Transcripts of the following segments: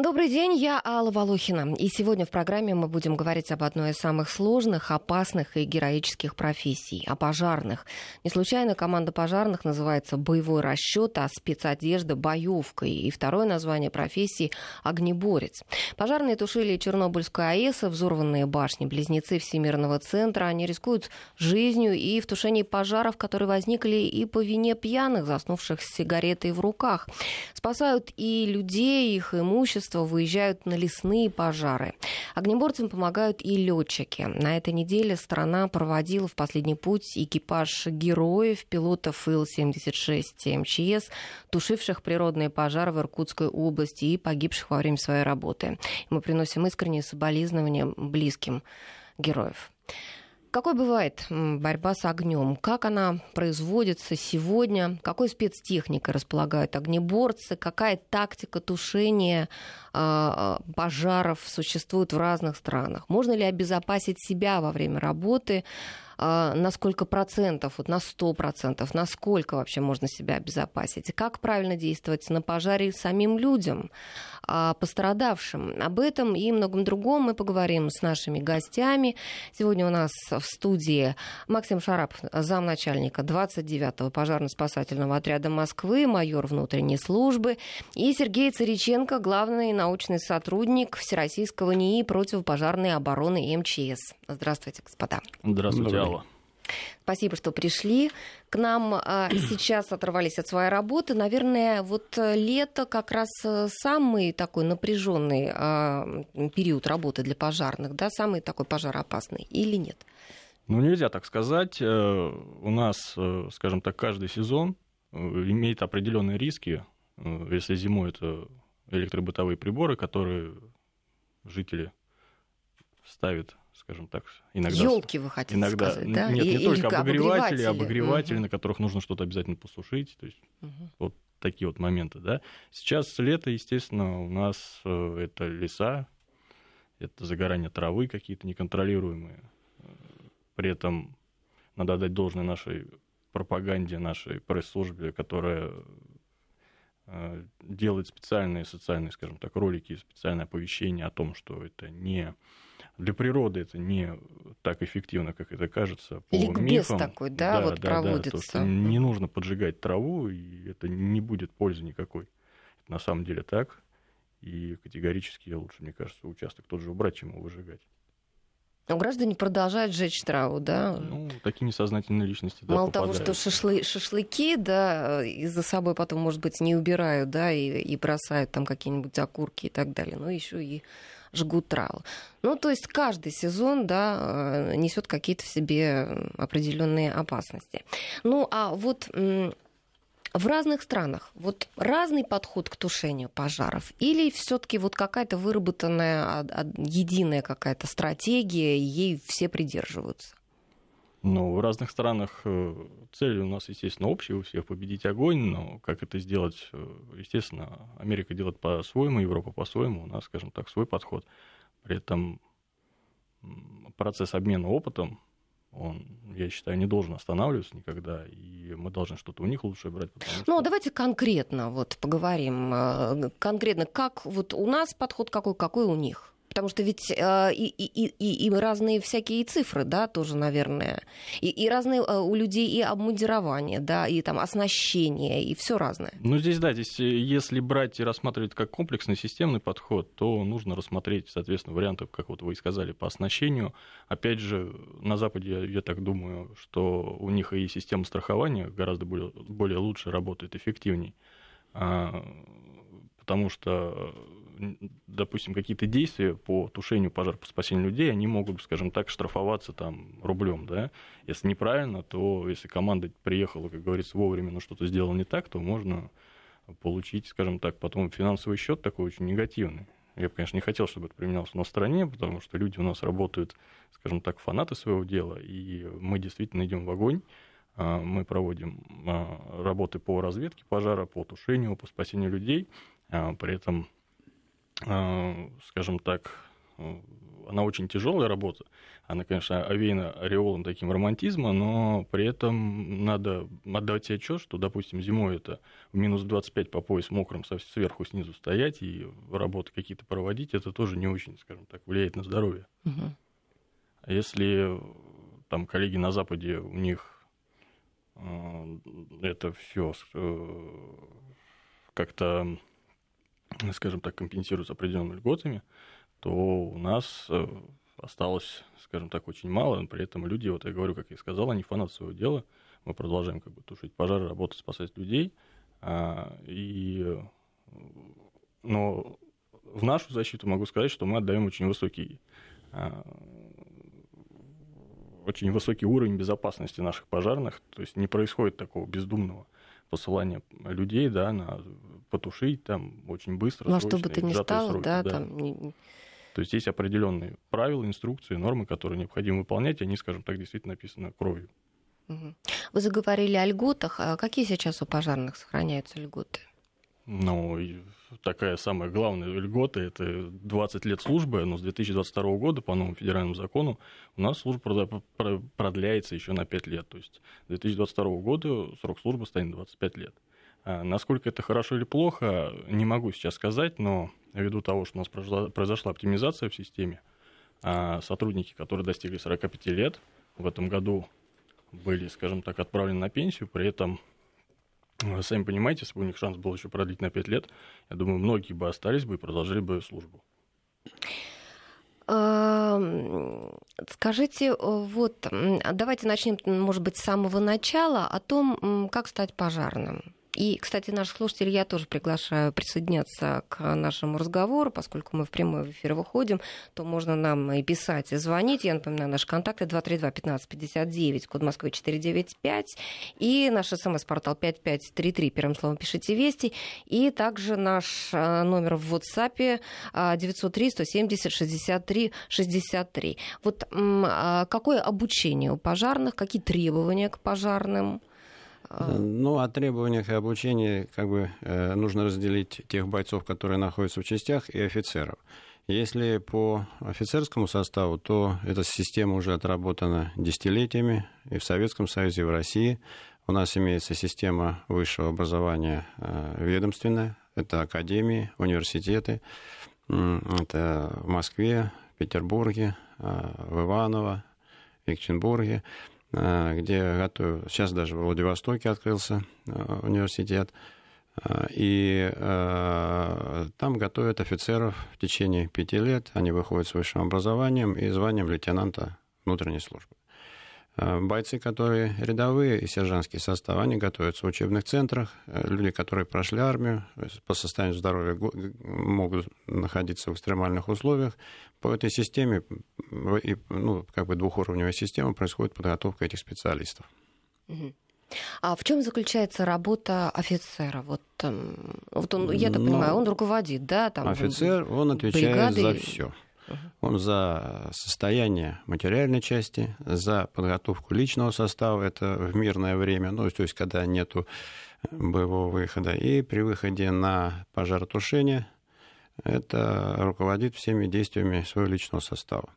Добрый день, я Алла Волохина. И сегодня в программе мы будем говорить об одной из самых сложных, опасных и героических профессий – о пожарных. Не случайно команда пожарных называется «боевой расчет», а спецодежда – «боевкой». И второе название профессии – «огнеборец». Пожарные тушили Чернобыльскую АЭС, взорванные башни, близнецы Всемирного центра. Они рискуют жизнью и в тушении пожаров, которые возникли и по вине пьяных, заснувших с сигаретой в руках. Спасают и людей, их имущество, электричества выезжают на лесные пожары. Огнеборцам помогают и летчики. На этой неделе страна проводила в последний путь экипаж героев, пилотов Ил-76 МЧС, тушивших природные пожары в Иркутской области и погибших во время своей работы. Мы приносим искренние соболезнования близким героев. Какой бывает борьба с огнем? Как она производится сегодня? Какой спецтехникой располагают огнеборцы? Какая тактика тушения э, пожаров существует в разных странах? Можно ли обезопасить себя во время работы? Э, на сколько процентов, вот на сто процентов, на сколько вообще можно себя обезопасить? Как правильно действовать на пожаре самим людям? пострадавшим. Об этом и многом другом мы поговорим с нашими гостями. Сегодня у нас в студии Максим Шарап, замначальника 29-го пожарно-спасательного отряда Москвы, майор внутренней службы, и Сергей Цариченко, главный научный сотрудник Всероссийского НИИ противопожарной обороны МЧС. Здравствуйте, господа. Здравствуйте. Спасибо, что пришли к нам. А, сейчас оторвались от своей работы. Наверное, вот э, лето как раз э, самый такой напряженный а, период работы для пожарных, да, самый такой пожароопасный или нет? Ну, нельзя так сказать. Э, у нас, скажем так, каждый сезон имеет определенные риски. Если зимой это электробытовые приборы, которые жители ставят скажем так, иногда... Елки вы хотите иногда, сказать, да? Нет, не только обогреватели, обогреватели, угу. на которых нужно что-то обязательно посушить, то есть угу. вот такие вот моменты, да. Сейчас лето, естественно, у нас э, это леса, это загорание травы какие-то неконтролируемые. При этом надо отдать должное нашей пропаганде, нашей пресс-службе, которая э, делает специальные социальные, скажем так, ролики, специальное оповещение о том, что это не для природы это не так эффективно, как это кажется. По Ликбез мифам. такой, да, да вот да, проводится. Да, то, что не нужно поджигать траву, и это не будет пользы никакой. Это на самом деле так. И категорически лучше, мне кажется, участок тот же убрать, чем его выжигать. Но граждане продолжают жечь траву, да? Ну, такие несознательные личности, да, Мало попадают. того, что шашлы, шашлыки, да, и за собой потом, может быть, не убирают, да, и, и бросают там какие-нибудь окурки и так далее, но еще и жгут траву. Ну, то есть каждый сезон, да, э, несет какие-то в себе определенные опасности. Ну, а вот в разных странах вот разный подход к тушению пожаров или все-таки вот какая-то выработанная единая какая-то стратегия, ей все придерживаются? Ну, в разных странах э, цель у нас, естественно, общая, у всех победить огонь, но как это сделать, э, естественно, Америка делает по-своему, Европа по-своему, у нас, скажем так, свой подход. При этом процесс обмена опытом, он, я считаю, не должен останавливаться никогда, и мы должны что-то у них лучше брать. Что... Ну, давайте конкретно вот поговорим. Э, конкретно, как вот у нас подход какой, какой у них? Потому что ведь э, и, и, и, и разные всякие цифры, да, тоже, наверное. И, и разные э, у людей и обмундирование, да, и там оснащение, и все разное. Ну, здесь, да, здесь, э, если брать и рассматривать как комплексный системный подход, то нужно рассмотреть, соответственно, варианты, как вот вы и сказали, по оснащению. Опять же, на Западе, я, я так думаю, что у них и система страхования гораздо более, более лучше работает, эффективней. А, потому что допустим, какие-то действия по тушению пожара, по спасению людей, они могут, скажем так, штрафоваться там рублем, да. Если неправильно, то если команда приехала, как говорится, вовремя, но что-то сделала не так, то можно получить, скажем так, потом финансовый счет такой очень негативный. Я бы, конечно, не хотел, чтобы это применялось на стороне, потому что люди у нас работают, скажем так, фанаты своего дела, и мы действительно идем в огонь, а, мы проводим а, работы по разведке пожара, по тушению, по спасению людей, а, при этом скажем так, э, она очень тяжелая работа. Она, конечно, овеяна ореолом таким романтизма, но при этом надо отдавать себе отчет, что, допустим, зимой это в минус 25 по пояс мокрым сверху снизу стоять и работы какие-то проводить, это тоже не очень, скажем так, влияет на здоровье. Угу. А если там коллеги на Западе, у них э, это все э, как-то, скажем так, компенсируется определенными льготами, то у нас э, осталось, скажем так, очень мало, при этом люди, вот я говорю, как я сказал, они фанаты своего дела, мы продолжаем как бы тушить пожары, работать, спасать людей, а, и, но в нашу защиту могу сказать, что мы отдаем очень высокий а, очень высокий уровень безопасности наших пожарных, то есть не происходит такого бездумного посылания людей, да, на потушить там очень быстро. Ну, а что бы ты ни стало, сроки, да, да, там... То есть есть определенные правила, инструкции, нормы, которые необходимо выполнять, они, скажем так, действительно написаны кровью. Вы заговорили о льготах. А какие сейчас у пожарных сохраняются льготы? Ну, такая самая главная льгота – это 20 лет службы, но с 2022 года по новому федеральному закону у нас служба продляется еще на 5 лет. То есть с 2022 года срок службы станет 25 лет. А насколько это хорошо или плохо, не могу сейчас сказать, но ввиду того, что у нас произошла оптимизация в системе, а сотрудники, которые достигли 45 лет, в этом году были, скажем так, отправлены на пенсию, при этом вы сами понимаете, если бы у них шанс был еще продлить на 5 лет, я думаю, многие бы остались бы и продолжили бы службу. Скажите, вот давайте начнем, может быть, с самого начала о том, как стать пожарным. И, кстати, наших слушателей я тоже приглашаю присоединяться к нашему разговору, поскольку мы в прямой эфир выходим, то можно нам и писать, и звонить. Я напоминаю, наши контакты 232-1559, код Москвы 495, и наш смс-портал 5533, первым словом пишите «Вести», и также наш э, номер в WhatsApp 903-170-63-63. Вот а какое обучение у пожарных, какие требования к пожарным? Ну, о требованиях и обучении как бы э, нужно разделить тех бойцов, которые находятся в частях, и офицеров. Если по офицерскому составу, то эта система уже отработана десятилетиями и в Советском Союзе, и в России. У нас имеется система высшего образования э, ведомственная. Это академии, университеты. Это в Москве, Петербурге, э, в Иваново, Екатеринбурге. Э, где готовят... Сейчас даже в Владивостоке открылся э, университет. Э, и там готовят офицеров в течение пяти лет. Они выходят с высшим образованием и званием лейтенанта внутренней службы. Э, бойцы, которые рядовые и сержантский состав, они готовятся в учебных центрах. Э, люди, которые прошли армию, по состоянию здоровья могут находиться в экстремальных условиях. По этой системе, ну, как бы двухуровневая система, происходит подготовка этих специалистов. А в чем заключается работа офицера? Вот, эм, вот он, я так понимаю, он руководит, да? Там, офицер, он отвечает бригады... за все. Он за состояние материальной части, за подготовку личного состава, это в мирное время, ну, то есть когда нету боевого выхода, и при выходе на пожаротушение – это руководит всеми действиями своего личного состава.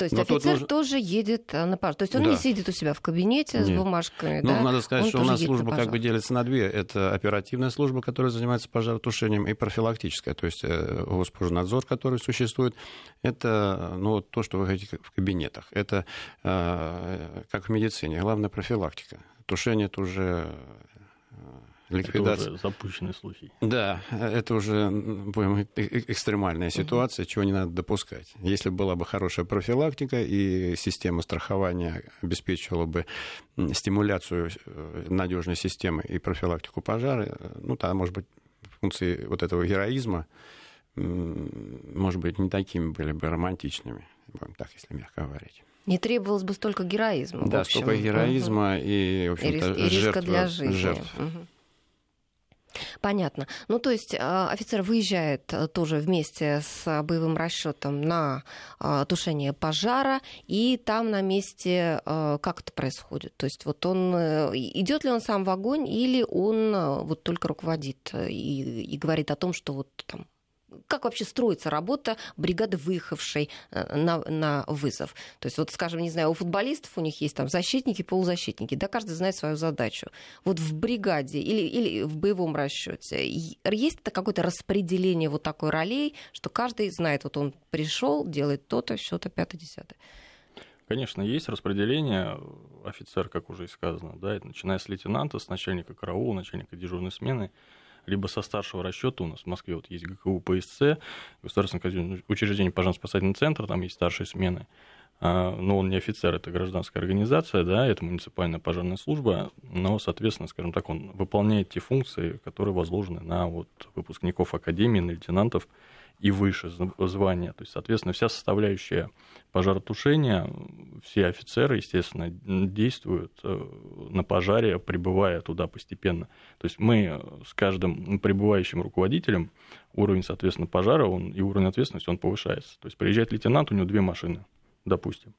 То есть Но офицер нужно... тоже едет на пожар. То есть он да. не сидит у себя в кабинете Нет. с бумажками. Ну, да? надо сказать, он что у нас служба как бы делится на две. Это оперативная служба, которая занимается пожаротушением, и профилактическая, то есть э, Госпожнадзор, который существует. Это ну, то, что вы хотите в кабинетах. Это э, как в медицине, главная профилактика. Тушение это уже ликвидация. Это уже запущенный случай. Да, это уже будем, экстремальная ситуация, чего не надо допускать. Если была бы хорошая профилактика и система страхования обеспечивала бы стимуляцию э, надежной системы и профилактику пожара, ну, тогда, может быть, функции вот этого героизма, может быть, не такими были бы романтичными, будем так, если мягко говорить. Не требовалось бы столько героизма. Да, столько героизма угу. и, в общем-то, и, риска для жизни. Жертв. Угу. Понятно. Ну, то есть а, офицер выезжает э, тоже вместе с боевым расчетом на а, тушение пожара, и там на месте э, как это происходит? То есть вот он э, идет ли он сам в огонь, или он вот только руководит и, и говорит о том, что вот там как вообще строится работа бригады, выехавшей э, на, на вызов? То есть, вот, скажем, не знаю, у футболистов у них есть там защитники, полузащитники, да, каждый знает свою задачу. Вот в бригаде или, или в боевом расчете есть это какое-то распределение вот такой ролей, что каждый знает, вот он пришел, делает то-то, что-то, пятое-десятое. Конечно, есть распределение. Офицер, как уже и сказано, да, начиная с лейтенанта, с начальника караула, начальника дежурной смены, либо со старшего расчета. У нас в Москве вот есть ГКУ ПСЦ, Государственное учреждение пожарно-спасательный центр, там есть старшие смены. А, но он не офицер, это гражданская организация, да, это муниципальная пожарная служба, но, соответственно, скажем так, он выполняет те функции, которые возложены на вот выпускников академии, на лейтенантов и выше звания. То есть, соответственно, вся составляющая пожаротушения, все офицеры, естественно, действуют э, на пожаре, прибывая туда постепенно. То есть мы с каждым прибывающим руководителем уровень, соответственно, пожара он, и уровень ответственности он повышается. То есть приезжает лейтенант, у него две машины, допустим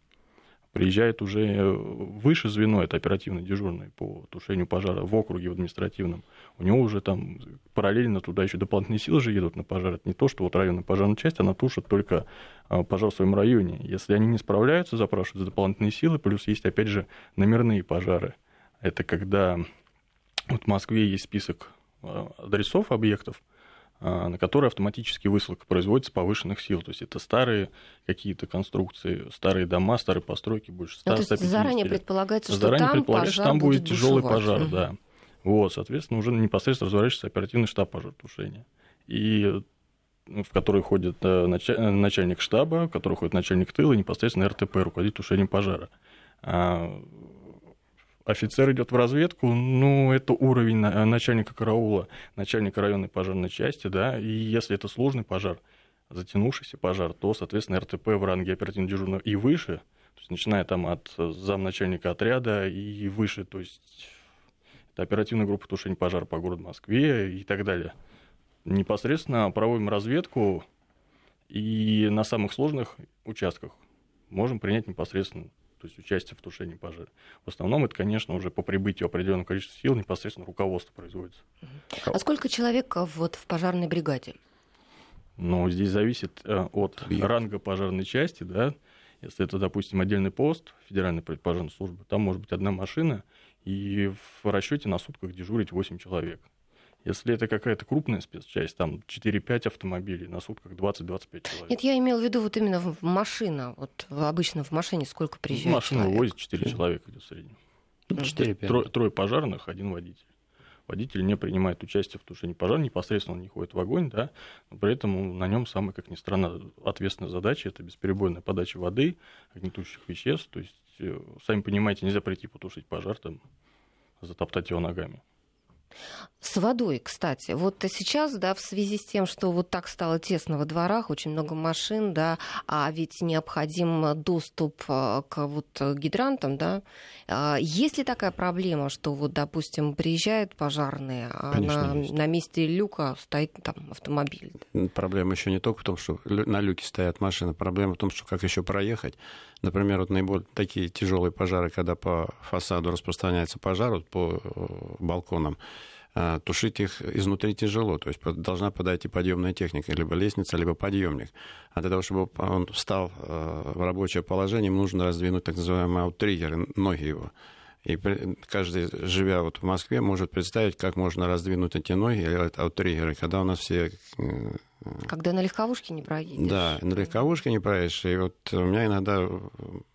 приезжает уже э, выше звено, это оперативно дежурный по тушению пожара в округе в административном. У него уже там параллельно туда еще дополнительные силы же едут на пожар. Это не то, что вот районная пожарная часть, она тушит только а, пожар в своем районе. Если они не справляются, запрашивают дополнительные силы, плюс есть, опять же, номерные пожары. Это когда вот в Москве есть список а, адресов объектов, на которые автоматически высылка производится повышенных сил. То есть это старые какие-то конструкции, старые дома, старые постройки, больше 100 ну, то есть заранее лет. предполагается, что заранее там предполагается, пожар что там будет, тяжелый бушевать. пожар, да. Вот, соответственно, уже непосредственно разворачивается оперативный штаб пожаротушения. И в который ходит э, начальник штаба, в который ходит начальник тыла, и непосредственно РТП, руководит тушением пожара. Офицер идет в разведку, ну, это уровень начальника караула, начальника районной пожарной части, да, и если это сложный пожар, затянувшийся пожар, то, соответственно, РТП в ранге оперативно дежурного и выше, то есть начиная там от замначальника отряда и выше, то есть это оперативная группа тушения пожара по городу Москве и так далее. Непосредственно проводим разведку и на самых сложных участках можем принять непосредственно то есть участие в тушении пожара. В основном это, конечно, уже по прибытию определенного количества сил непосредственно руководство производится. А сколько человек вот в пожарной бригаде? Ну, здесь зависит э, от Объект. ранга пожарной части, да. Если это, допустим, отдельный пост Федеральной пожарной службы, там может быть одна машина, и в расчете на сутках дежурить 8 человек. Если это какая-то крупная спецчасть, там 4-5 автомобилей, на сутках 20-25 человек. Нет, я имел в виду вот именно в машина. Вот обычно в машине сколько приезжает Машину человек? возит 4 человека идет в среднем. 4-5. Трое, трое пожарных, один водитель. Водитель не принимает участие в тушении пожара, непосредственно он не ходит в огонь, да, но при этом на нем самая, как ни странно, ответственная задача – это бесперебойная подача воды, огнетушащих веществ. То есть, э, сами понимаете, нельзя прийти потушить пожар, там, затоптать его ногами. С водой, кстати. Вот сейчас, да, в связи с тем, что вот так стало тесно во дворах, очень много машин, да, а ведь необходим доступ э, к вот гидрантам, да. А есть ли такая проблема, что вот, допустим, приезжают пожарные, а на, на месте люка стоит там автомобиль? Проблема еще не только в том, что на люке стоят машины, проблема в том, что как еще проехать. Например, вот наиболее такие тяжелые пожары, когда по фасаду распространяется пожар, вот по э, балконам, тушить их изнутри тяжело. То есть должна подойти подъемная техника, либо лестница, либо подъемник. А для того, чтобы он встал э, в рабочее положение, ему нужно раздвинуть так называемые ауттриггеры, ноги его. И каждый, живя вот в Москве, может представить, как можно раздвинуть эти ноги или ауттриггеры, когда у нас все э, когда на легковушке не проедешь. Да, на легковушке не проедешь. И вот у меня иногда,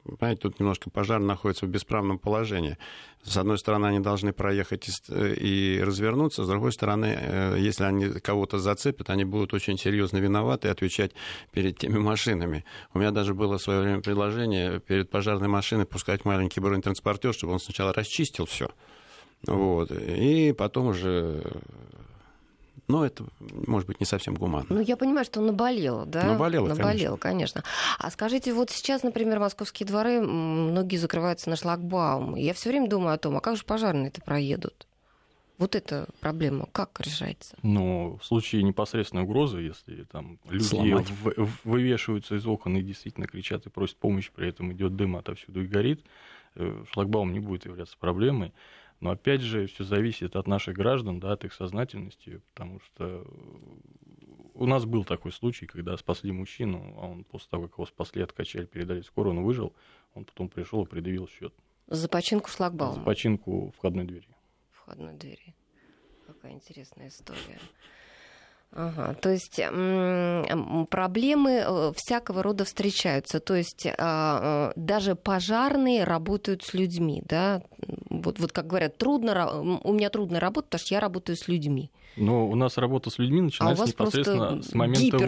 понимаете, тут немножко пожар находится в бесправном положении. С одной стороны, они должны проехать и развернуться, с другой стороны, э, если они кого-то зацепят, они будут очень серьезно виноваты и отвечать перед теми машинами. У меня даже было в свое время предложение перед пожарной машиной пускать маленький бронетранспортер, чтобы он сначала расчистил все. Вот. И потом уже но это, может быть, не совсем гуманно. Ну, я понимаю, что наболело, да? Наболело, Наболело, конечно. конечно. А скажите, вот сейчас, например, московские дворы, многие закрываются на шлагбаум. Я все время думаю о том, а как же пожарные-то проедут? Вот эта проблема как решается? Ну, в случае непосредственной угрозы, если там люди в, вывешиваются из окон и действительно кричат и просят помощи, при этом идет дым отовсюду и горит, э, шлагбаум не будет являться проблемой. Но опять же, все зависит от наших граждан, да, от их сознательности, потому что у нас был такой случай, когда спасли мужчину, а он после того, как его спасли, откачали, передали скорую, он выжил, он потом пришел и предъявил счет. За починку шлагбаума? За починку входной двери. Входной двери. Какая интересная история. Ага, то есть проблемы э, всякого рода встречаются. То есть а, э, даже пожарные работают с людьми, да? Вот, вот как говорят, трудно, у меня трудно работать, потому что я работаю с людьми. Но у нас работа с людьми начинается а непосредственно с момента,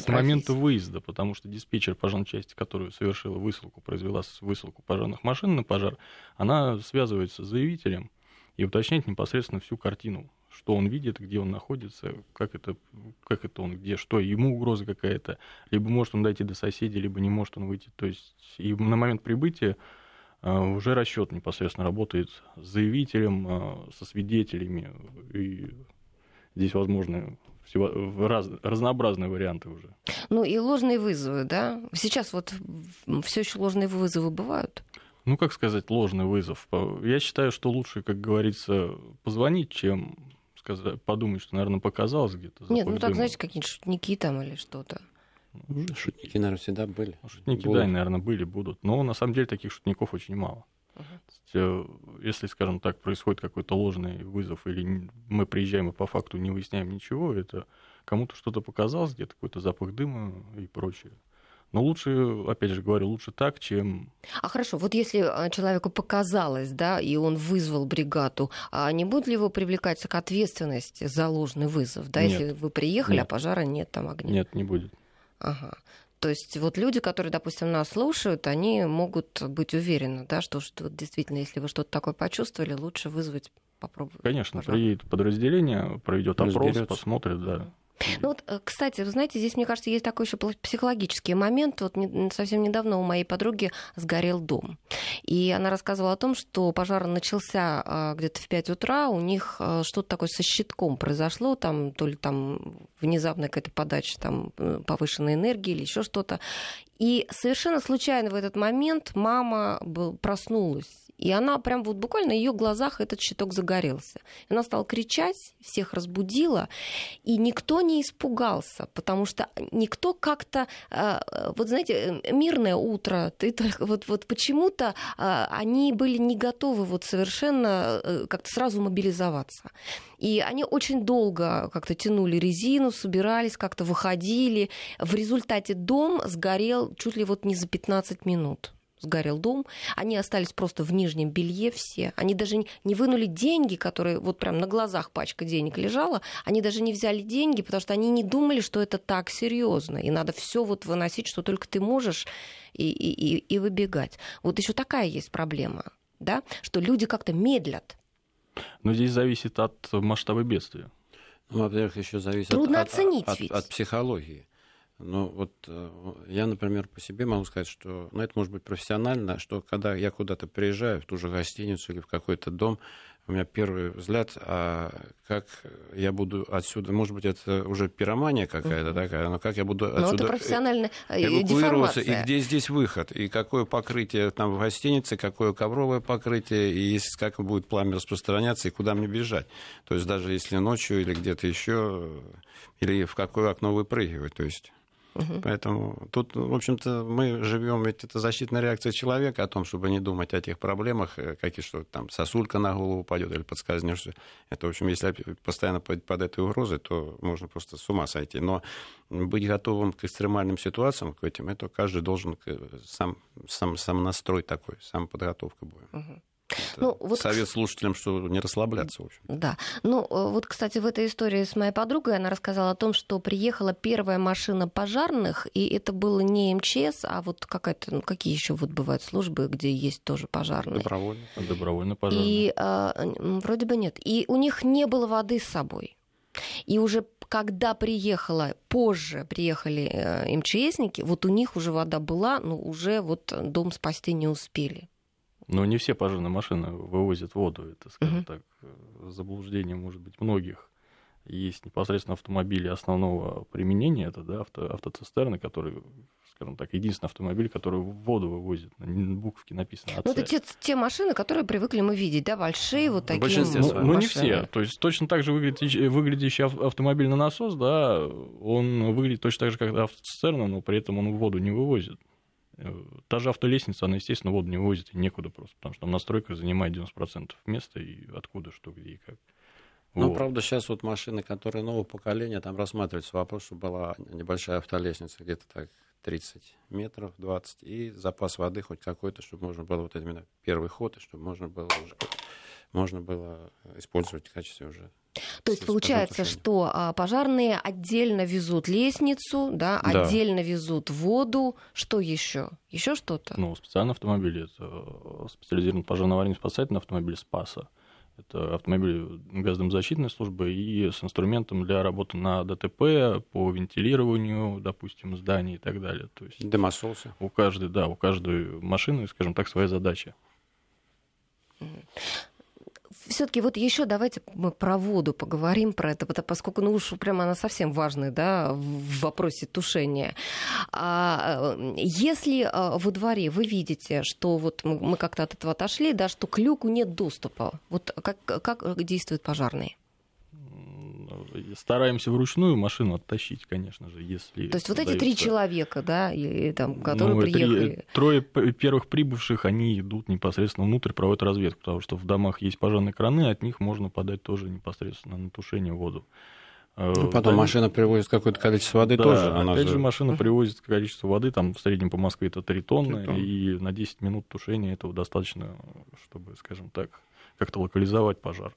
с момента выезда, потому что диспетчер пожарной части, которая совершила высылку, произвела высылку пожарных машин на пожар, она связывается с заявителем и уточняет непосредственно всю картину что он видит, где он находится, как это, как это он, где, что, ему угроза какая-то, либо может он дойти до соседей, либо не может он выйти. То есть и на момент прибытия а, уже расчет непосредственно работает с заявителем, а, со свидетелями, и здесь возможны всего, раз, разнообразные варианты уже. Ну и ложные вызовы, да? Сейчас вот все еще ложные вызовы бывают? Ну, как сказать, ложный вызов. Я считаю, что лучше, как говорится, позвонить, чем сказать, подумать, что, наверное, показалось где-то. Нет, ну так, знаете, какие-то шутники там или что-то. Ну, шутники, наверное, всегда были. Ну, шутники, будут. да, наверное, были, будут. Но на самом деле таких шутников очень мало. Uh-huh. Если, скажем так, происходит какой-то ложный вызов, или мы приезжаем и по факту не выясняем ничего, это кому-то что-то показалось, где-то какой-то запах дыма и прочее. Но лучше, опять же говорю, лучше так, чем... А хорошо, вот если а, человеку показалось, да, и он вызвал бригаду, а не будет ли его привлекаться к ответственности за ложный вызов, да, нет. если вы приехали, а нет. а пожара нет, там огня? Нет, не будет. Ага. То есть вот люди, которые, допустим, нас слушают, они могут быть уверены, да, что, что действительно, если вы что-то такое почувствовали, лучше вызвать попробовать. Конечно, пожар. приедет подразделение, проведет опрос, посмотрит, да. Ну вот, э, кстати, вы знаете, здесь, мне кажется, есть такой еще психологический момент. Вот не, совсем недавно у моей подруги сгорел дом. И она рассказывала о том, что пожар начался а, где-то в 5 утра, у них а, что-то такое со щитком произошло, там то ли там внезапная какая-то подача там, э, повышенной энергии или еще что-то. И совершенно случайно в этот момент мама был, проснулась и она прям вот буквально на ее глазах этот щиток загорелся. Она стала кричать, всех разбудила, и никто не испугался, потому что никто как-то, а, вот знаете, мирное утро, ты только, вот, вот почему-то а, они были не готовы вот совершенно э, как-то сразу мобилизоваться. И они очень долго как-то тянули резину, собирались, как-то выходили. В результате дом сгорел чуть ли вот не за 15 минут сгорел дом, они остались просто в нижнем белье все, они даже не вынули деньги, которые вот прям на глазах пачка денег лежала, они даже не взяли деньги, потому что они не думали, что это так серьезно, и надо все вот выносить, что только ты можешь, и, и, и выбегать. Вот еще такая есть проблема, да, что люди как-то медлят. Но здесь зависит от масштаба бедствия. Ну, во-первых, еще зависит Трудно от, оценить от, от, от психологии. Ну, вот э, я, например, по себе могу сказать, что, ну, это может быть профессионально, что когда я куда-то приезжаю, в ту же гостиницу или в какой-то дом, у меня первый взгляд, а как я буду отсюда, может быть, это уже пиромания какая-то такая, но как я буду отсюда но это профессиональная э, эвакуироваться, и где здесь выход, и какое покрытие там в гостинице, какое ковровое покрытие, и как будет пламя распространяться, и куда мне бежать. То есть даже если ночью или где-то еще, или в какое окно выпрыгивать, то есть... Угу. Поэтому тут, в общем-то, мы живем, ведь это защитная реакция человека о том, чтобы не думать о тех проблемах, э, какие что там сосулька на голову упадет или подскользнешься. Это, в общем, если постоянно под, под этой угрозой, то можно просто с ума сойти. Но быть готовым к экстремальным ситуациям, к этим, это каждый должен сам, сам, сам настрой такой, сам подготовка будет. Угу. Ну, вот... Совет слушателям, что не расслабляться, в общем. Да. Ну, э, вот, кстати, в этой истории с моей подругой она рассказала о том, что приехала первая машина пожарных, и это было не МЧС, а вот какая-то, ну, какие еще вот бывают службы, где есть тоже пожарные. Добровольно. Добровольно пожарные. И а, вроде бы нет. И у них не было воды с собой. И уже когда приехала, позже приехали э, МЧСники, вот у них уже вода была, но уже вот дом спасти не успели. Но не все пожарные машины вывозят воду. Это, скажем угу. так, заблуждение, может быть, многих. есть непосредственно автомобили основного применения, это да, авто, автоцистерны, которые скажем так, единственный автомобиль, который воду вывозит. На буковке написано АЦ. Ну, это те, те машины, которые привыкли мы видеть, да, большие вот такие ну, ну, не все. То есть точно так же выглядящий, выглядящий автомобиль на насос, да, он выглядит точно так же, как автоцистерна, но при этом он воду не вывозит. Та же автолестница, она, естественно, воду не вывозит и некуда просто, потому что там настройка занимает 90% места, и откуда, что, где и как. Ну, вот. правда, сейчас вот машины, которые нового поколения, там рассматривается вопрос, что была небольшая автолестница, где-то так 30 метров, 20, и запас воды хоть какой-то, чтобы можно было вот именно первый ход, и чтобы можно было уже можно было использовать в качестве уже то есть получается, что а, пожарные отдельно везут лестницу, да, да, отдельно везут воду. Что еще? Еще что-то? Ну, специальный автомобиль это специализированный пожарно-аварийный спасательный автомобиль Спаса. Это автомобиль газодомозащитной службы и с инструментом для работы на ДТП, по вентилированию, допустим, зданий и так далее. То есть Дымососы. У каждой, да, у каждой машины, скажем так, своя задача все-таки вот еще давайте мы про воду поговорим про это, поскольку ну уж прямо она совсем важная, да, в вопросе тушения. А, э, если а, во дворе вы видите, что вот мы как-то от этого отошли, да, что к люку нет доступа, вот как, как действуют пожарные? Стараемся вручную машину оттащить, конечно же, если... То есть вот эти три человека, да, и, там, которые ну, приехали... Три, трое первых прибывших, они идут непосредственно внутрь, проводят разведку, потому что в домах есть пожарные краны, от них можно подать тоже непосредственно на тушение воду. Э, ну, потом да, машина привозит какое-то количество воды да, тоже. Она опять же, машина привозит количество воды, там в среднем по Москве это 3 тонны, 3 тонны, и на 10 минут тушения этого достаточно, чтобы, скажем так, как-то локализовать пожар.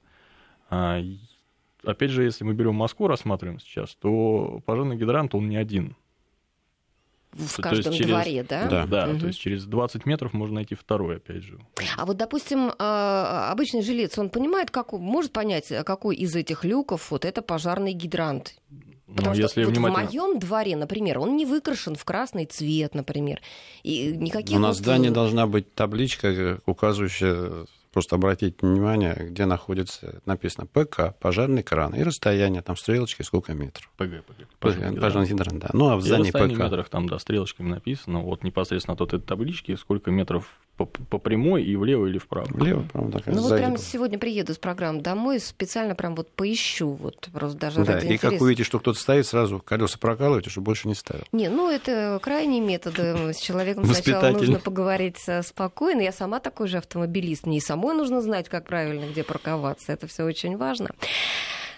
Опять же, если мы берем Москву, рассматриваем сейчас, то пожарный гидрант, он не один. В каждом через, дворе, да? Да, да угу. то есть через 20 метров можно найти второй, опять же. А вот, допустим, а, обычный жилец, он понимает, как, может понять, какой из этих люков вот это пожарный гидрант? Ну, Потому что если вот внимательно... в моем дворе, например, он не выкрашен в красный цвет, например. И никаких У нас вот... в здании должна быть табличка, указывающая просто обратите внимание, где находится, написано ПК, пожарный кран, и расстояние, там стрелочки, сколько метров. ПГ, ПГ. Пожарный, пожарный гидрант, да. Ну, а в здании ПК. в метрах там, да, стрелочками написано, вот непосредственно от этой таблички, сколько метров по, по прямой и влево или вправо. Влево, прямо так. Ну вот прямо сегодня приеду с программы домой, специально прям вот поищу, вот просто даже Да, и как увидите, что кто-то стоит, сразу колеса прокалывайте, чтобы больше не ставил. Не, ну это крайний метод. С человеком сначала нужно поговорить спокойно. Я сама такой же автомобилист. Мне и самой нужно знать, как правильно, где парковаться. Это все очень важно.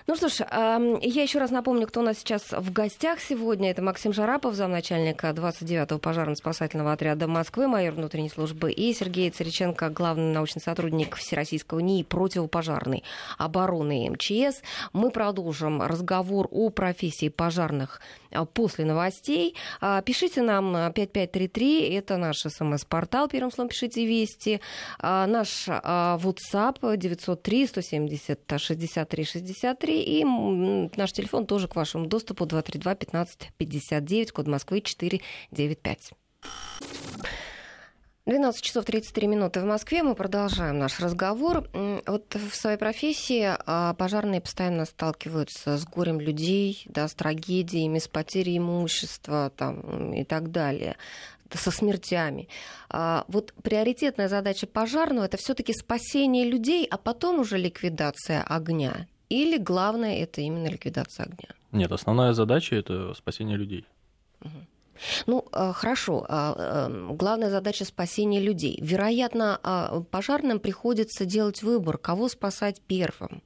Ну что ж, я еще раз напомню, кто у нас сейчас в гостях сегодня. Это Максим Жарапов, замначальника 29-го пожарно-спасательного отряда Москвы, майор внутренней службы, и Сергей Цариченко, главный научный сотрудник Всероссийского НИИ противопожарной обороны МЧС. Мы продолжим разговор о профессии пожарных а, после новостей. А, пишите нам 5533, это наш смс-портал, первым словом пишите «Вести». А, наш WhatsApp 903 170 63 63 и наш телефон тоже к вашему доступу 232 15 59, код Москвы 495. 12 часов 33 минуты в Москве. Мы продолжаем наш разговор. Вот в своей профессии а, пожарные постоянно сталкиваются с горем людей, да, с трагедиями, с потерей имущества там, и так далее со смертями. А вот приоритетная задача пожарного это все-таки спасение людей, а потом уже ликвидация огня. Или главное это именно ликвидация огня? Нет, основная задача это спасение людей. Ну, а, хорошо. А, эм, главная задача спасения людей. Вероятно, а, пожарным приходится делать выбор, кого спасать первым,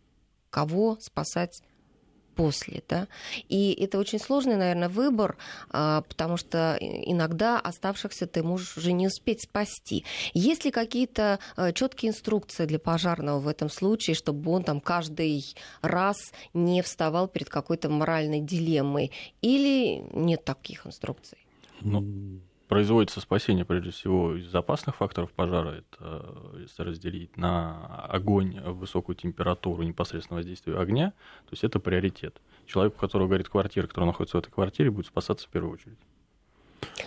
кого спасать после, да. И это очень сложный, наверное, выбор, а, потому что иногда оставшихся ты можешь уже не успеть спасти. Есть ли какие-то а, четкие инструкции для пожарного в этом случае, чтобы он там каждый раз не вставал перед какой-то моральной дилеммой? Или нет таких инструкций? Ну, производится спасение, прежде всего, из опасных факторов пожара. Это если разделить на огонь, высокую температуру, непосредственно воздействие огня, то есть это приоритет. Человек, у которого горит квартира, который находится в этой квартире, будет спасаться в первую очередь.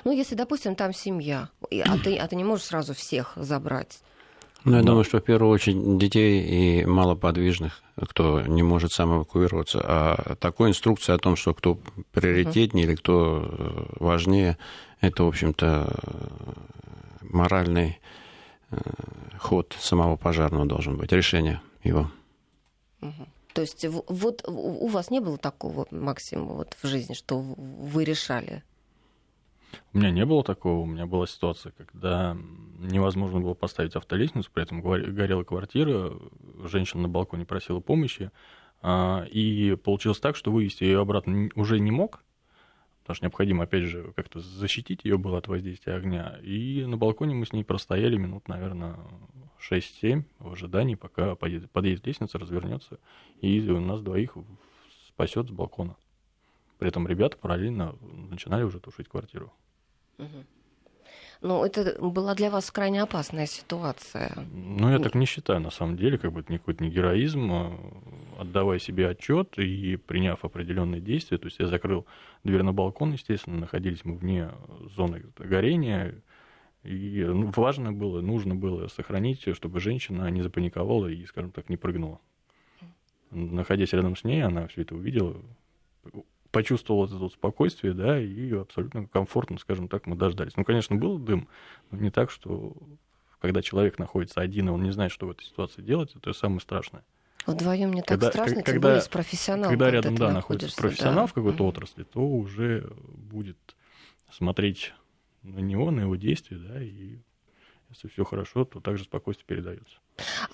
Ну, если, допустим, там семья, а ты, а ты не можешь сразу всех забрать. Ну, я да. думаю, что в первую очередь детей и малоподвижных, кто не может сам эвакуироваться. А такой инструкции о том, что кто приоритетнее uh-huh. или кто э, важнее, это, в общем-то, моральный э, ход самого пожарного должен быть, решение его. Uh-huh. То есть вот у вас не было такого, Максим, вот в жизни, что вы решали у меня не было такого. У меня была ситуация, когда невозможно было поставить автолестницу, при этом горела квартира, женщина на балконе просила помощи, а, и получилось так, что вывести ее обратно уже не мог, потому что необходимо, опять же, как-то защитить ее было от воздействия огня. И на балконе мы с ней простояли минут, наверное, 6-7 в ожидании, пока подъедет, подъедет лестница, развернется, и нас двоих спасет с балкона. При этом ребята параллельно начинали уже тушить квартиру. Ну, это была для вас крайне опасная ситуация. Ну, я так не считаю, на самом деле, как бы это какой-то не героизм, а отдавая себе отчет и приняв определенные действия. То есть я закрыл дверь на балкон, естественно, находились мы вне зоны горения. И ну, важно было, нужно было сохранить, чтобы женщина не запаниковала и, скажем так, не прыгнула. Находясь рядом с ней, она все это увидела, почувствовал это вот спокойствие, да, и абсолютно комфортно, скажем так, мы дождались. Ну, конечно, был дым, но не так, что когда человек находится один, и он не знает, что в этой ситуации делать, это самое страшное. Вдвоем не так когда, страшно, когда, тем более с профессионалом. Когда рядом, да, находится профессионал да. в какой-то mm-hmm. отрасли, то уже будет смотреть на него, на его действия, да, и если все хорошо, то также спокойствие передается.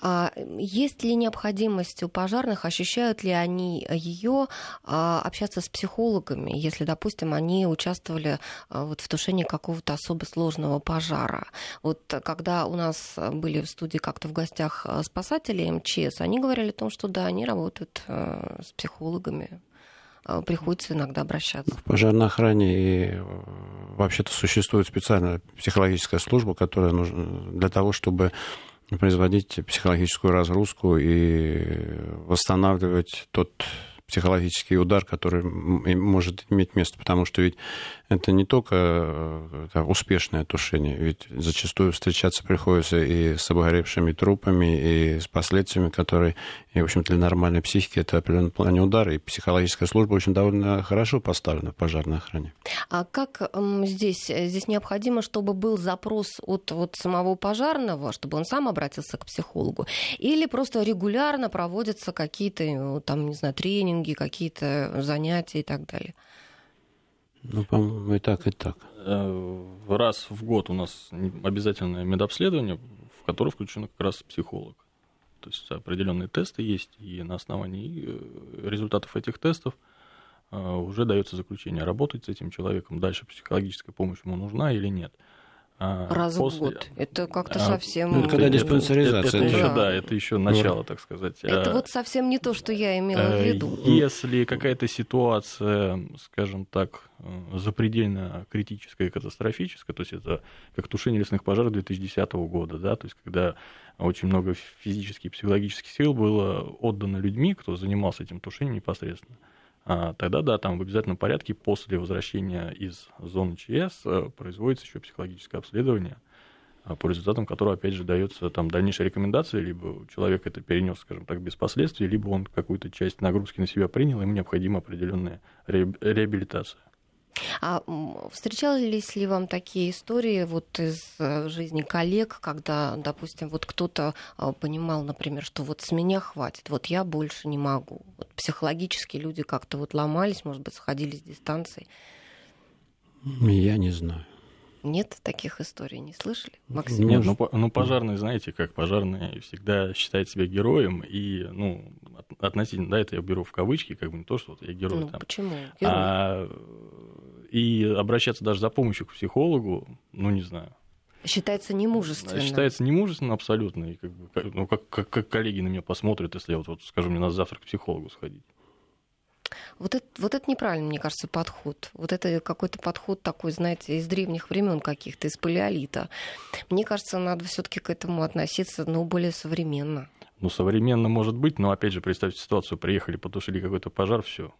А есть ли необходимость у пожарных, ощущают ли они ее а, общаться с психологами, если, допустим, они участвовали а, вот в тушении какого-то особо сложного пожара? Вот когда у нас были в студии как-то в гостях спасатели МЧС, они говорили о том, что да, они работают с психологами, приходится иногда обращаться. В пожарной охране и вообще-то существует специальная психологическая служба, которая нужна для того, чтобы производить психологическую разгрузку и восстанавливать тот психологический удар, который может иметь место, потому что ведь это не только это успешное тушение, ведь зачастую встречаться приходится и с обгоревшими трупами, и с последствиями, которые, и, в общем-то, для нормальной психики это в определенном плане удар, и психологическая служба очень довольно хорошо поставлена в пожарной охране. А как здесь? Здесь необходимо, чтобы был запрос от, от самого пожарного, чтобы он сам обратился к психологу, или просто регулярно проводятся какие-то, там, не знаю, тренинги, какие-то занятия и так далее? Ну, по-моему, и так, и так. Э, раз в год у нас обязательное медобследование, в которое включен как раз психолог. То есть определенные тесты есть, и на основании э, результатов этих тестов э, уже дается заключение, работать с этим человеком дальше психологическая помощь ему нужна или нет. А, Раз после... в год. Это как-то а, совсем... Ну, когда диспансеризация. Это, это, это еще, да. да, это еще начало, так сказать. Это а, вот совсем не то, что я имела в виду. Если какая-то ситуация, скажем так, запредельно критическая и катастрофическая, то есть это как тушение лесных пожаров 2010 года, да, то есть когда очень много физических и психологических сил было отдано людьми, кто занимался этим тушением непосредственно, а, тогда да, там в обязательном порядке после возвращения из зоны ЧС э, производится еще психологическое обследование, а, по результатам которого, опять же, дается там дальнейшая рекомендация, либо человек это перенес, скажем так, без последствий, либо он какую-то часть нагрузки на себя принял, ему необходима определенная реабилитация. А встречались ли вам такие истории вот из э, жизни коллег, когда, допустим, вот кто-то а, понимал, например, что вот с меня хватит, вот я больше не могу. Вот психологически люди как-то вот ломались, может быть, сходили с дистанции? Я не знаю. Нет таких историй, не слышали? Максим? Нет, ну, ну пожарный, знаете, как пожарный всегда считает себя героем, и, ну, относительно, да, это я беру в кавычки, как бы не то, что вот я герой. Ну, там. почему? Герой. А и обращаться даже за помощью к психологу, ну, не знаю. Считается немужественно. Считается немужественно абсолютно. И как, бы, ну, как, как, как коллеги на меня посмотрят, если я вот, вот скажу, мне надо завтра к психологу сходить. Вот это, вот это неправильный, мне кажется, подход. Вот это какой-то подход такой, знаете, из древних времен каких-то, из палеолита. Мне кажется, надо все-таки к этому относиться, ну, более современно. Ну, современно может быть, но опять же, представьте ситуацию, приехали, потушили какой-то пожар, все.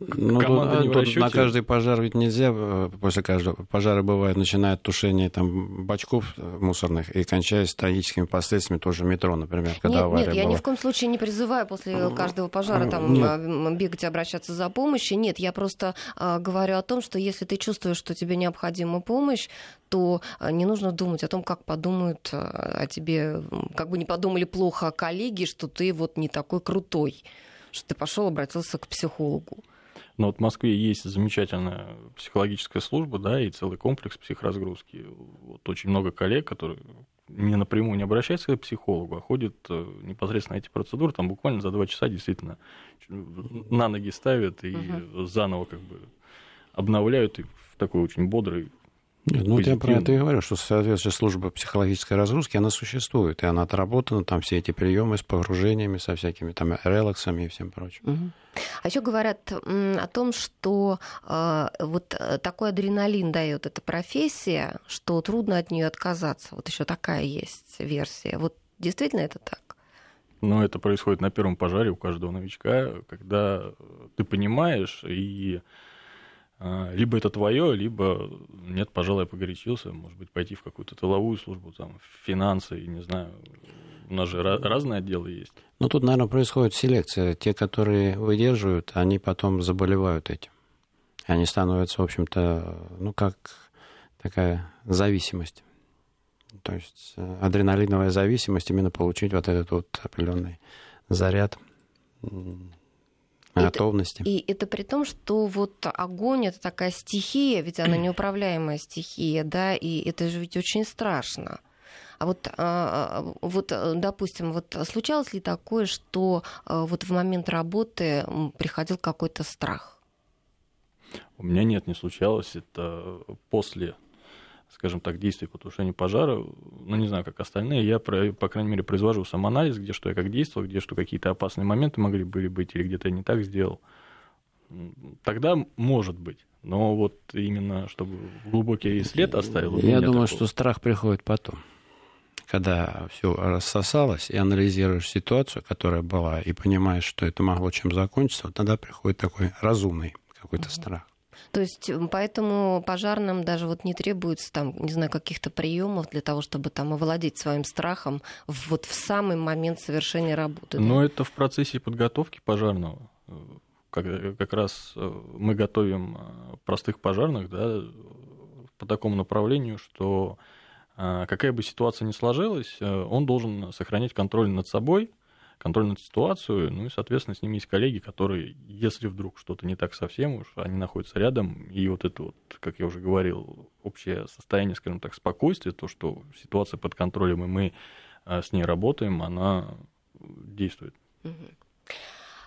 Ну, Команда тут, тут на каждый пожар ведь нельзя, э, после каждого пожара бывает, начиная от тушения там, бачков э, мусорных и кончаясь трагическими последствиями тоже метро, например, когда нет, авария Нет, я была. ни в коем случае не призываю после каждого пожара там, нет. а, бегать и обращаться за помощью. Нет, я просто а, говорю о том, что если ты чувствуешь, что тебе необходима помощь, то а, не нужно думать о том, как подумают а, о тебе, как бы не подумали плохо коллеги, что ты вот не такой крутой, что ты пошел обратился к психологу. Но вот в Москве есть замечательная психологическая служба, да, и целый комплекс психразгрузки. Вот очень много коллег, которые не напрямую не обращаются к психологу, а ходят э, непосредственно на эти процедуры, там буквально за два часа действительно на ноги ставят и угу. заново как бы обновляют и в такой очень бодрый нет, ну вот я про это и говорю, что соответствующая служба психологической разгрузки, она существует, и она отработана, там все эти приемы с погружениями, со всякими там релаксами и всем прочим. Угу. А еще говорят о том, что э, вот такой адреналин дает эта профессия, что трудно от нее отказаться. Вот еще такая есть версия. Вот действительно это так? Ну, это происходит на первом пожаре у каждого новичка, когда ты понимаешь и а, либо это твое, либо нет, пожалуй, я погорячился, может быть, пойти в какую-то тыловую службу, там, в финансы, не знаю, у нас же разные отделы есть. Ну, тут, наверное, происходит селекция. Те, которые выдерживают, они потом заболевают этим. Они становятся, в общем-то, ну, как такая зависимость. То есть э, адреналиновая зависимость, именно получить вот этот вот определенный заряд готовности. И, и это при том, что вот огонь это такая стихия, ведь она неуправляемая стихия, да, и это же ведь очень страшно. А вот, а, вот, допустим, вот случалось ли такое, что а, вот в момент работы приходил какой-то страх? У меня нет, не случалось. Это после скажем так, действий по тушению пожара, ну, не знаю, как остальные, я, по крайней мере, произвожу сам анализ, где что я как действовал, где что какие-то опасные моменты могли были быть, или где-то я не так сделал. Тогда может быть. Но вот именно, чтобы глубокий след оставил... Я думаю, такого. что страх приходит потом. Когда все рассосалось, и анализируешь ситуацию, которая была, и понимаешь, что это могло чем закончиться, вот тогда приходит такой разумный какой-то страх. То есть поэтому пожарным даже вот не требуется там, не знаю, каких-то приемов для того, чтобы там овладеть своим страхом вот в самый момент совершения работы. Но да? это в процессе подготовки пожарного. Как, как раз э, мы готовим э, простых пожарных да, по такому направлению, что э, какая бы ситуация ни сложилась, он должен сохранять контроль над собой, контроль над ситуацией, ну и, соответственно, с ними есть коллеги, которые, если вдруг что-то не так совсем уж, они находятся рядом, и вот это вот, как я уже говорил, общее состояние, скажем так, спокойствия, то, что ситуация под контролем, и мы а, с ней работаем, она действует. А,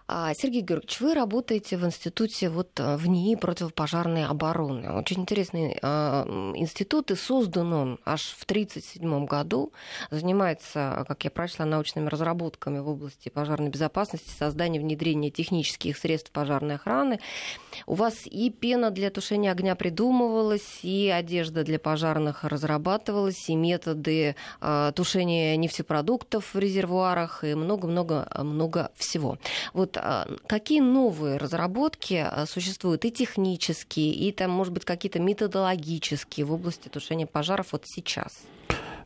Сергей Георгиевич, вы работаете в институте вот э, в НИИ противопожарной обороны. Очень интересный а, институт, и создан он аж в 1937 году. Занимается, как я прочла, научными разработками в области пожарной безопасности, создания внедрения технических средств пожарной охраны. У вас и пена для тушения огня придумывалась, и одежда для пожарных разрабатывалась, и методы а, тушения нефтепродуктов в резервуарах, и много-много-много всего. Вот а, какие новые разработки а, существуют и технические, и там, может быть, какие-то методологические в области тушения пожаров вот сейчас?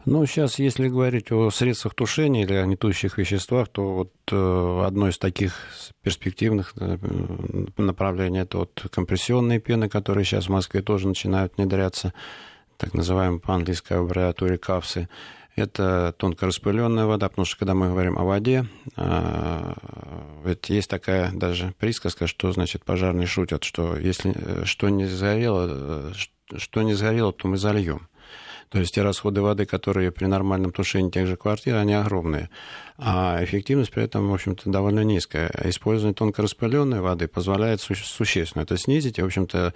Ну, сейчас, если говорить о средствах тушения или о нетущих веществах, то вот э, одно из таких перспективных э, направлений это вот компрессионные пены, которые сейчас в Москве тоже начинают внедряться, так называемые по-английски аббревиатуре капсы. Это тонко распыленная вода, потому что когда мы говорим о воде, а, ведь есть такая даже присказка, что значит пожарные шутят, что если э, что не сгорело, э, что не сгорело, то мы зальем. То есть те расходы воды, которые при нормальном тушении тех же квартир, они огромные. А эффективность при этом, в общем-то, довольно низкая. Использование тонко распыленной воды позволяет су- существенно это снизить. И, в общем-то,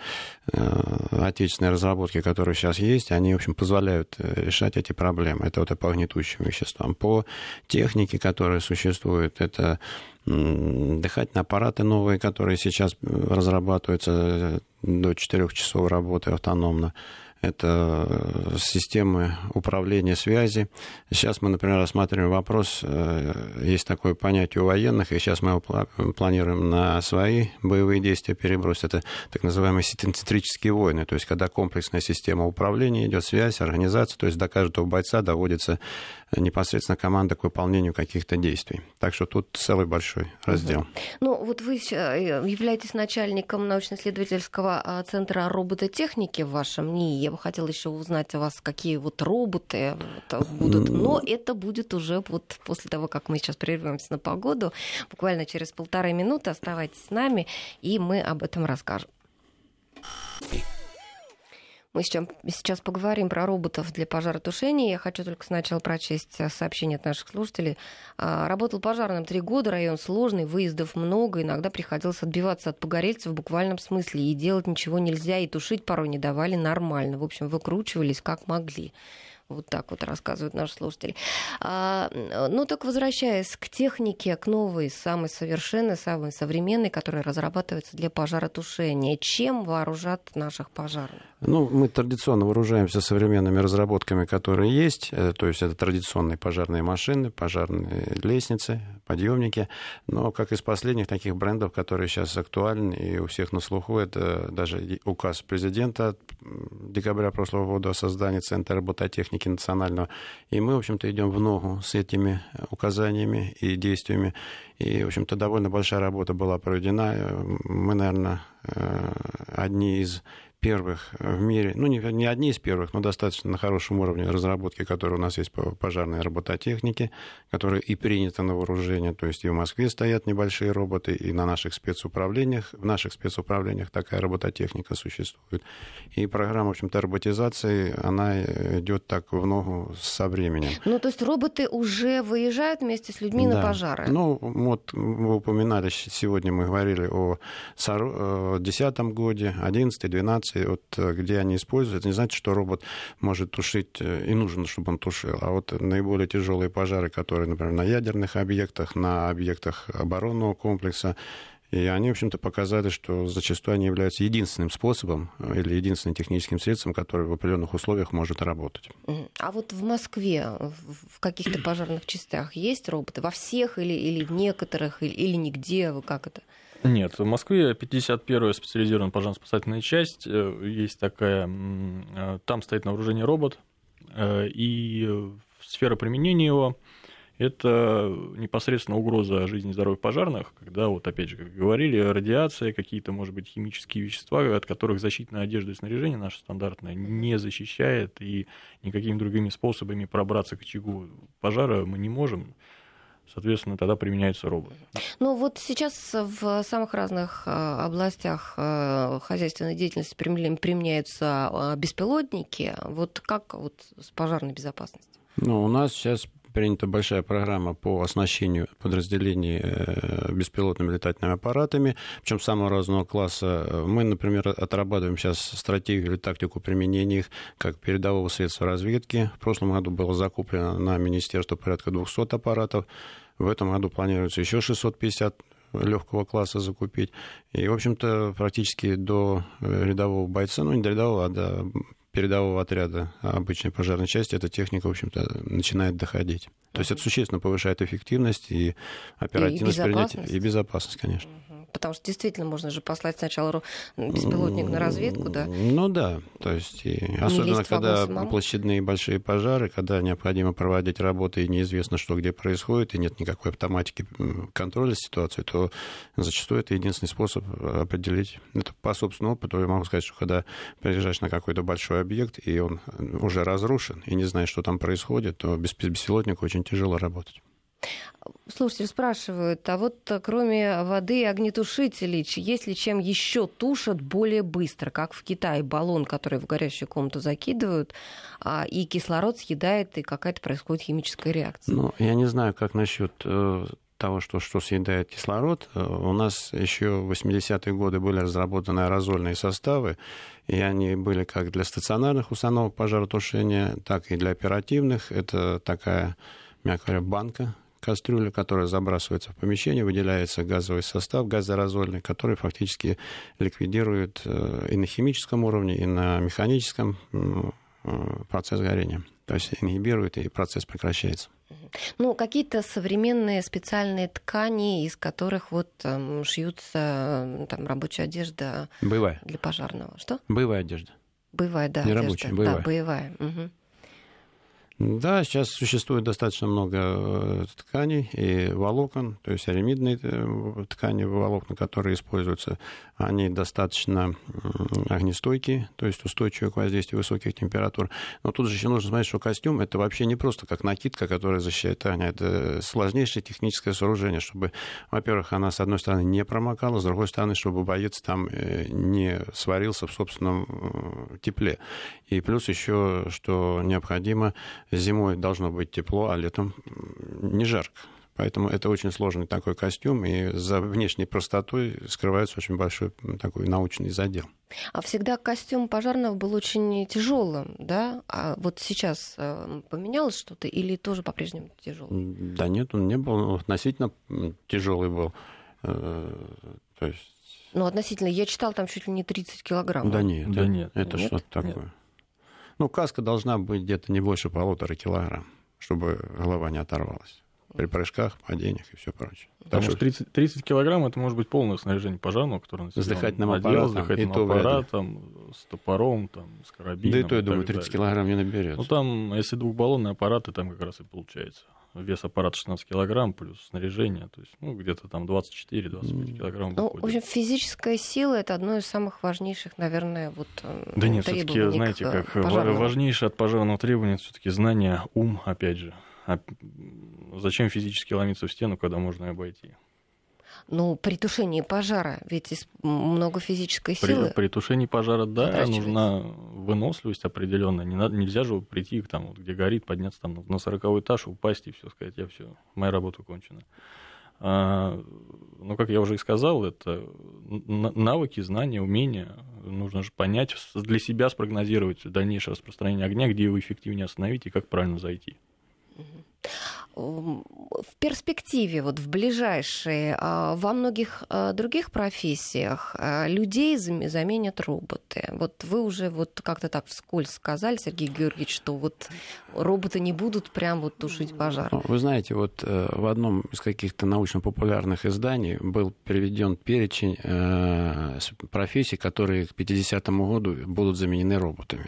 э, отечественные разработки, которые сейчас есть, они, в общем, позволяют э, решать эти проблемы. Это вот по гнетущим веществам. По технике, которая существует, это дыхательные аппараты новые, которые сейчас разрабатываются до 4 часов работы автономно это э, системы управления связи. Сейчас мы, например, рассматриваем вопрос, э, есть такое понятие у военных, и сейчас мы его планируем на свои боевые действия перебросить. Это так называемые синтетрические войны, то есть когда комплексная система управления идет, связь, организация, то есть до каждого бойца доводится непосредственно команда к выполнению каких-то действий. Так что тут целый большой раздел. Угу. Ну, вот вы э, являетесь начальником научно-исследовательского а, центра робототехники в вашем НИИ. Бы хотела еще узнать у вас, какие вот роботы будут. Но это будет уже вот после того, как мы сейчас прервемся на погоду. Буквально через полторы минуты оставайтесь с нами, и мы об этом расскажем. Мы сейчас, поговорим про роботов для пожаротушения. Я хочу только сначала прочесть э, сообщение от наших слушателей. А, работал пожарным три года, район сложный, выездов много, иногда приходилось отбиваться от погорельцев в буквальном смысле. И делать ничего нельзя, и тушить порой не давали нормально. В общем, выкручивались как могли. Вот так вот рассказывают наши слушатели. А, ну так возвращаясь к технике, к новой, самой совершенной, самой современной, которая разрабатывается для пожаротушения. Чем вооружат наших пожарных? Ну, мы традиционно вооружаемся современными разработками, которые есть. Э, то есть это традиционные пожарные машины, пожарные лестницы, подъемники. Но как из последних таких брендов, которые сейчас актуальны и у всех на слуху, это даже указ президента декабря прошлого года о создании Центра робототехники национального. И мы, в общем-то, идем в ногу с этими указаниями и действиями. И, в общем-то, довольно большая работа была проведена. Мы, наверное, э, одни из первых в мире, ну, не, не одни из первых, но достаточно на хорошем уровне разработки, которые у нас есть по пожарной робототехнике, которая и принята на вооружение. То есть и в Москве стоят небольшие роботы, и на наших спецуправлениях, в наших спецуправлениях такая робототехника существует. И программа, в общем-то, роботизации, она идет так в ногу со временем. Ну, то есть роботы уже выезжают вместе с людьми да. на пожары? Ну, вот вы упоминали, сегодня мы говорили о 2010 годе, 11 12 ситуации, вот, э, где они используют, это не значит, что робот может тушить э, и нужно, чтобы он тушил. А вот наиболее тяжелые пожары, которые, например, на ядерных объектах, на объектах оборонного комплекса, и они, в общем-то, показали, что зачастую они являются единственным способом э, или единственным техническим средством, которое в определенных условиях может работать. А вот в Москве в каких-то пожарных частях есть роботы? Во всех или, или в некоторых, или, или нигде? Как это? Нет, в Москве 51-я специализированная пожарно-спасательная часть. Э, есть такая... Э, там стоит на вооружении робот, э, и сфера применения его это непосредственно угроза жизни и здоровья пожарных, когда, вот опять же, как говорили, радиация, какие-то, может быть, химические вещества, от которых защитная одежда и снаряжение наше стандартное не защищает, и никакими другими способами пробраться к очагу пожара мы не можем соответственно, тогда применяются роботы. Ну вот сейчас в самых разных э, областях э, хозяйственной деятельности применяются э, беспилотники. Вот как вот с пожарной безопасностью? Ну, у нас сейчас принята большая программа по оснащению подразделений беспилотными летательными аппаратами, причем самого разного класса. Мы, например, отрабатываем сейчас стратегию или тактику применения их как передового средства разведки. В прошлом году было закуплено на министерство порядка 200 аппаратов. В этом году планируется еще 650 легкого класса закупить. И, в общем-то, практически до э, рядового бойца, ну, не до рядового, а до передового отряда обычной пожарной части эта техника, в общем-то, начинает доходить. То есть это существенно повышает эффективность и оперативность и принятия. И безопасность, конечно. Потому что действительно можно же послать сначала беспилотник на разведку, да? Ну да, то есть и особенно когда площадные большие пожары, когда необходимо проводить работы и неизвестно, что где происходит, и нет никакой автоматики контроля ситуации, то зачастую это единственный способ определить. Это по собственному опыту я могу сказать, что когда приезжаешь на какой-то большой объект, и он уже разрушен, и не знаешь, что там происходит, то без беспилотника очень тяжело работать. Слушатели спрашивают, а вот э, кроме воды и огнетушителей, есть ли чем еще тушат более быстро, как в Китае баллон, который в горящую комнату закидывают, а, и кислород съедает, и какая-то происходит химическая реакция? Ну, я не знаю, как насчет э, того, что, что съедает кислород. Э, у нас еще в 80-е годы были разработаны аэрозольные составы, и они были как для стационарных установок пожаротушения, так и для оперативных. Это такая, мягко говоря, банка, кастрюля, которая забрасывается в помещение, выделяется газовый состав, газоразольный, который фактически ликвидирует э, и на химическом уровне, и на механическом процесс горения. То есть ингибирует, и процесс прекращается. Ну, какие-то современные специальные ткани, из которых вот там, шьются там, рабочая одежда боевая. для пожарного. Что? Боевая одежда. Боевая, да. Не рабочая, боевая. Да, боевая. Угу. Да, сейчас существует достаточно много э, тканей и волокон, то есть аремидные э, ткани, волокна, которые используются, они достаточно огнестойкие, то есть устойчивы к воздействию высоких температур. Но тут же еще нужно смотреть, что костюм это вообще не просто как накидка, которая защищает ткань, это сложнейшее техническое сооружение, чтобы, во-первых, она, с одной стороны, не промокала, с другой стороны, чтобы боец там э, не сварился в собственном тепле. И плюс еще, что необходимо зимой должно быть тепло, а летом не жарко. Поэтому это очень сложный такой костюм, и за внешней простотой скрывается очень большой такой научный задел. А всегда костюм пожарного был очень тяжелым, да? А вот сейчас э, поменялось что-то или тоже по-прежнему тяжелый? Да нет, он не был, он относительно тяжелый был. Э, то есть... Ну, относительно, я читал, там чуть ли не 30 килограмм. Да нет, да нет. Это нет? что-то такое. Нет. Ну, каска должна быть где-то не больше полутора килограмм, чтобы голова не оторвалась при прыжках, падениях и все прочее. Потому так что 30, 30 килограмм это может быть полное снаряжение пожарного, которое с дыхательным аппаратом, с дыхательным аппаратом, с топором, там, с карабином. Да и то, я думаю, 30 далее. килограмм не наберется. Ну там, если двухбаллонные аппараты, там как раз и получается вес аппарата 16 килограмм плюс снаряжение, то есть ну, где-то там 24-25 килограмм ну, В общем, физическая сила — это одно из самых важнейших, наверное, вот э, Да нет, все таки знаете, как пожарного. важнейшее от пожарного требования все таки знание, ум, опять же. А зачем физически ломиться в стену, когда можно обойти? Ну, при тушении пожара, ведь много физической силы. При, при тушении пожара, да, нужна выносливость определенная. Не надо, нельзя же прийти там, вот, где горит, подняться там на сороковой этаж, упасть и все сказать, я все, моя работа кончена. А, ну, как я уже и сказал, это навыки, знания, умения. Нужно же понять, для себя спрогнозировать дальнейшее распространение огня, где его эффективнее остановить и как правильно зайти в перспективе, вот в ближайшие, а, во многих а, других профессиях а, людей заменят роботы. Вот вы уже вот как-то так вскользь сказали, Сергей Георгиевич, что вот роботы не будут прям вот тушить пожар. Ну, вы знаете, вот э, в одном из каких-то научно-популярных изданий был приведен перечень э, профессий, которые к 50-му году будут заменены роботами.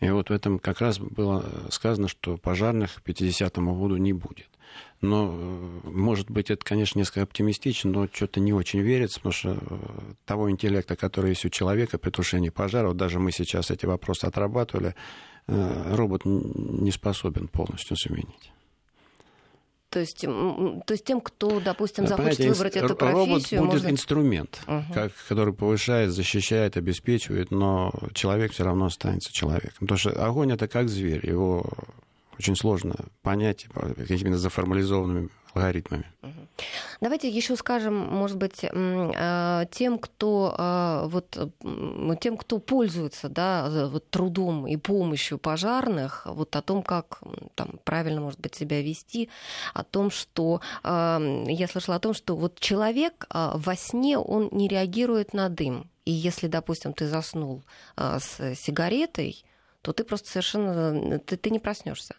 И вот в этом как раз было сказано, что пожарных к 50 году не будет. Но, э, может быть, это, конечно, несколько оптимистично, но что-то не очень верится, потому что э, того интеллекта, который есть у человека при тушении пожара, вот даже мы сейчас эти вопросы отрабатывали, э, робот не способен полностью заменить. То есть, то есть тем, кто, допустим, захочет Понимаете, выбрать эту профессию... Робот будет может... инструмент, угу. как, который повышает, защищает, обеспечивает, но человек все равно останется человеком. Потому что огонь это как зверь, его очень сложно понять какими-то заформализованными алгоритмами. Давайте еще скажем, может быть, а, тем, кто а, вот тем, кто пользуется, да, вот трудом и помощью пожарных, вот о том, как там правильно, может быть, себя вести, о том, что а, я слышала о том, что вот человек во сне он не реагирует на дым, и если, допустим, ты заснул с сигаретой, то ты просто совершенно ты, ты не проснешься.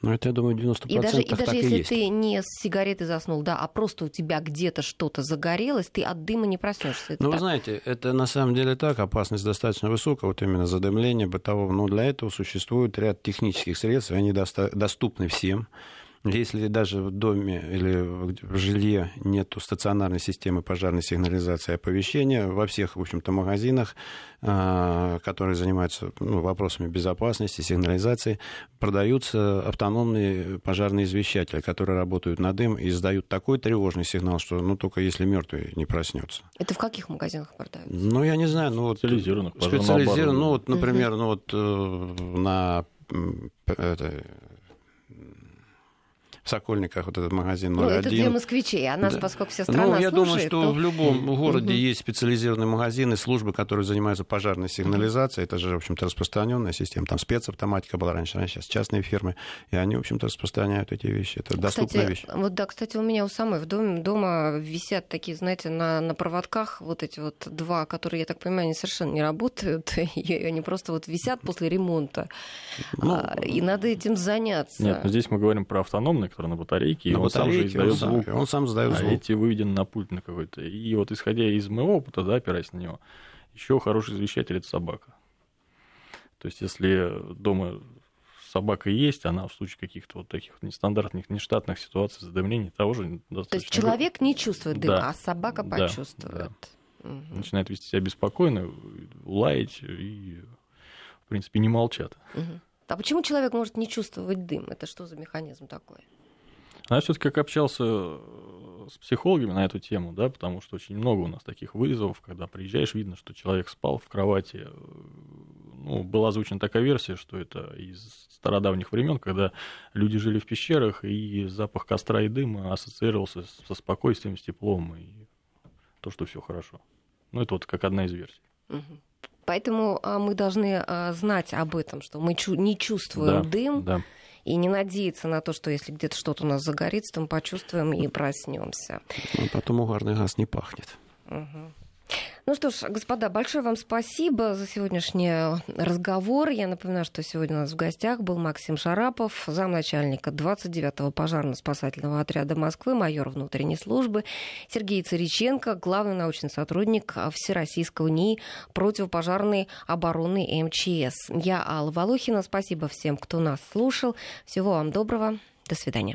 Ну, это, я думаю, 90% и даже, и даже если и ты не с сигареты заснул, да, а просто у тебя где-то что-то загорелось, ты от дыма не проснешься. Ну, вы знаете, это на самом деле так, опасность достаточно высокая, вот именно задымление бытового, но для этого существует ряд технических средств, они доста- доступны всем. Если даже в доме или в жилье нет стационарной системы пожарной сигнализации и оповещения, во всех, в общем-то, магазинах, а, которые занимаются ну, вопросами безопасности, сигнализации, продаются автономные пожарные извещатели, которые работают на дым и издают такой тревожный сигнал, что ну, только если мертвый не проснется. Это в каких магазинах продаются? Ну, я не знаю. Ну, вот, специализированных. Специализированных. Ну, вот, например, ну, вот, э, на это, в Сокольниках вот этот магазин Ну, номер это для москвичей, а нас, Да. поскольку вся страна Ну, я думаю, слушает, что то- в любом городе есть специализированные магазины, службы, которые занимаются пожарной сигнализацией. Это же, в общем-то, распространенная система. Там спецавтоматика была раньше, а сейчас частные фирмы. И они, в общем-то, распространяют эти вещи. Это доступная Кстати, вещь. вот да, кстати, у меня у самой в доме дома висят такие, знаете, на, на проводках вот эти вот два, которые, я так понимаю, они совершенно не работают, и они просто вот висят после ремонта. Ну, А, и надо этим заняться. Нет, но здесь мы говорим про автономный, который на батарейке, и на он сам же батарейке он издает сам, звук. он сам сдает а звук. эти выведены на пульт на какой-то. И вот исходя из моего опыта, да, опираясь на него, еще хороший извещатель это собака. То есть, если дома собака есть, она в случае каких-то вот таких вот нестандартных, нештатных ситуаций задымлений того же достаточно. То есть человек не чувствует дыма, Да. а собака Да, почувствует. Мгм. начинает вести себя беспокойно, лаять и, в принципе, не молчат. Мгм. А почему человек может не чувствовать дым? Это что за механизм такой? А я все-таки как общался э, с психологами на эту тему, да, потому что очень много у нас таких вызовов, когда приезжаешь, видно, что человек спал в кровати. Э, Ну, была озвучена такая версия, что это из стародавних времен, когда люди жили в пещерах, и запах костра и дыма ассоциировался со спокойствием, с теплом, и то, что все хорошо. Ну, это вот как одна из версий. Поэтому а, мы должны а, знать об этом, что мы не чувствуем Да, дым, Да. И не надеяться на то, что если где-то что-то у нас загорится, то мы почувствуем и проснемся. А потом угарный газ не пахнет. Мгм. Ну что ж, господа, большое вам спасибо за сегодняшний разговор. Я напоминаю, что сегодня у нас в гостях был Максим Шарапов, замначальника 29-го пожарно-спасательного отряда Москвы, майор внутренней службы, Сергей Цариченко, главный научный сотрудник Всероссийского НИИ противопожарной обороны МЧС. Я Алла Волохина. Спасибо всем, кто нас слушал. Всего вам доброго. До свидания.